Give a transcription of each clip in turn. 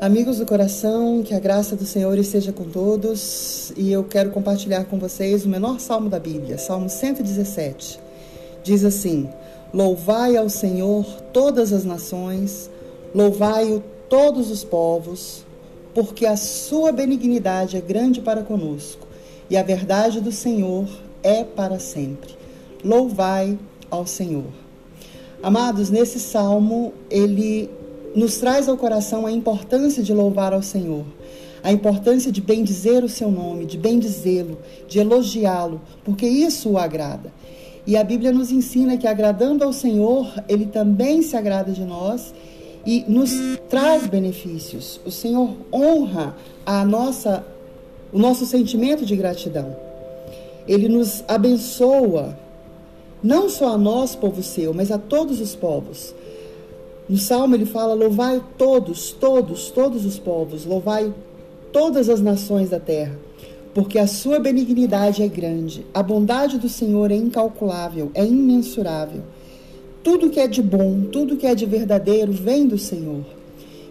Amigos do coração, que a graça do Senhor esteja com todos e eu quero compartilhar com vocês o menor salmo da Bíblia, Salmo 117. Diz assim: Louvai ao Senhor todas as nações, louvai-o todos os povos, porque a sua benignidade é grande para conosco e a verdade do Senhor é para sempre. Louvai ao Senhor. Amados, nesse salmo ele nos traz ao coração a importância de louvar ao Senhor, a importância de bendizer o seu nome, de bendizê-lo, de elogiá-lo, porque isso o agrada. E a Bíblia nos ensina que agradando ao Senhor, ele também se agrada de nós e nos traz benefícios. O Senhor honra a nossa o nosso sentimento de gratidão. Ele nos abençoa, não só a nós, povo seu, mas a todos os povos. No Salmo ele fala: Louvai todos, todos, todos os povos, louvai todas as nações da terra, porque a sua benignidade é grande, a bondade do Senhor é incalculável, é imensurável. Tudo que é de bom, tudo que é de verdadeiro vem do Senhor.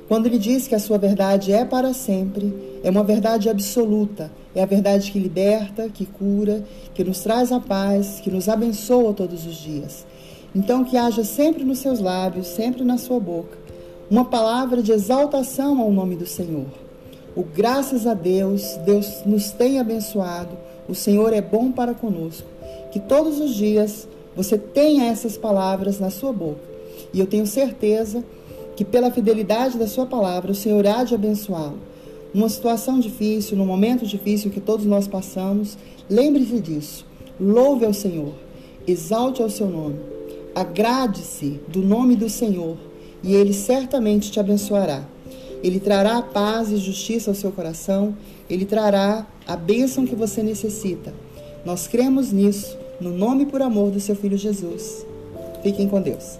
Quando ele diz que a sua verdade é para sempre, é uma verdade absoluta, é a verdade que liberta, que cura, que nos traz a paz, que nos abençoa todos os dias. Então, que haja sempre nos seus lábios, sempre na sua boca, uma palavra de exaltação ao nome do Senhor. O graças a Deus, Deus nos tem abençoado, o Senhor é bom para conosco. Que todos os dias você tenha essas palavras na sua boca. E eu tenho certeza que, pela fidelidade da sua palavra, o Senhor há de abençoá-lo. Numa situação difícil, num momento difícil que todos nós passamos, lembre-se disso. Louve ao Senhor, exalte ao seu nome Agrade-se do nome do Senhor e ele certamente te abençoará. Ele trará paz e justiça ao seu coração, ele trará a bênção que você necessita. Nós cremos nisso, no nome e por amor do seu filho Jesus. Fiquem com Deus.